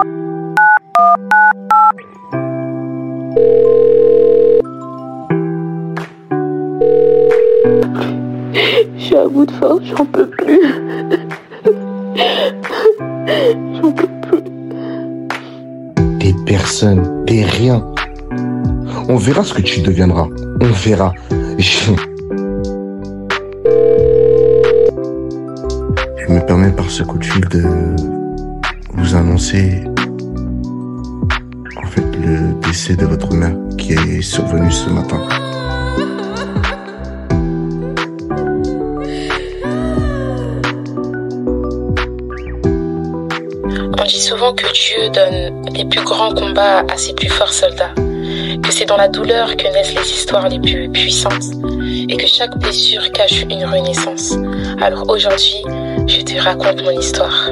Je suis à bout de force, j'en peux plus. J'en peux plus. T'es personne, t'es rien. On verra ce que tu deviendras. On verra. Je me permets par ce coup de fil de vous annoncer de votre mère qui est survenu ce matin. On dit souvent que Dieu donne les plus grands combats à ses plus forts soldats, que c'est dans la douleur que naissent les histoires les plus puissantes, et que chaque blessure cache une renaissance. Alors aujourd'hui, je te raconte mon histoire.